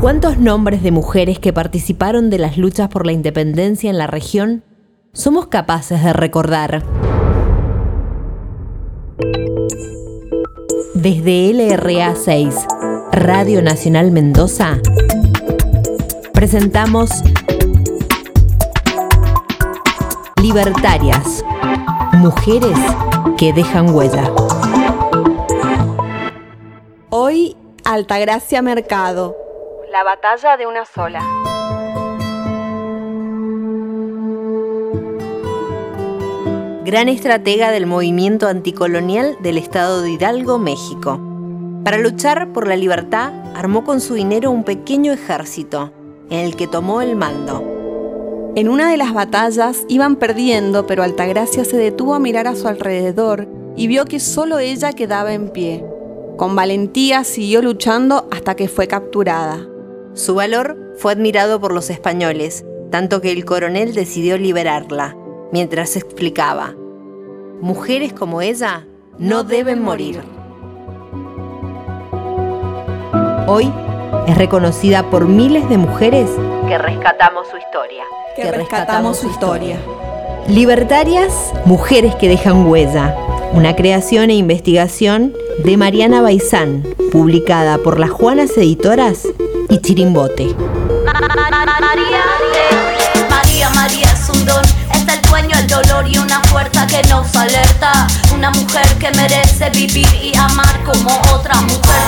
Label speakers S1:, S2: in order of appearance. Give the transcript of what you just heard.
S1: ¿Cuántos nombres de mujeres que participaron de las luchas por la independencia en la región somos capaces de recordar? Desde LRA 6, Radio Nacional Mendoza, presentamos Libertarias, mujeres que dejan huella.
S2: Hoy, Altagracia Mercado. La batalla de una sola.
S1: Gran estratega del movimiento anticolonial del estado de Hidalgo, México. Para luchar por la libertad, armó con su dinero un pequeño ejército, en el que tomó el mando.
S2: En una de las batallas iban perdiendo, pero Altagracia se detuvo a mirar a su alrededor y vio que solo ella quedaba en pie. Con valentía siguió luchando hasta que fue capturada.
S1: Su valor fue admirado por los españoles, tanto que el coronel decidió liberarla, mientras explicaba, mujeres como ella no deben morir. Hoy es reconocida por miles de mujeres que rescatamos su historia.
S2: Que rescatamos su historia.
S1: Libertarias, mujeres que dejan huella. Una creación e investigación de Mariana Baizán, publicada por las Juanas Editoras y Chirimbote.
S3: María, María, María es un don, es el dueño el dolor y una fuerza que nos alerta. Una mujer que merece vivir y amar como otra mujer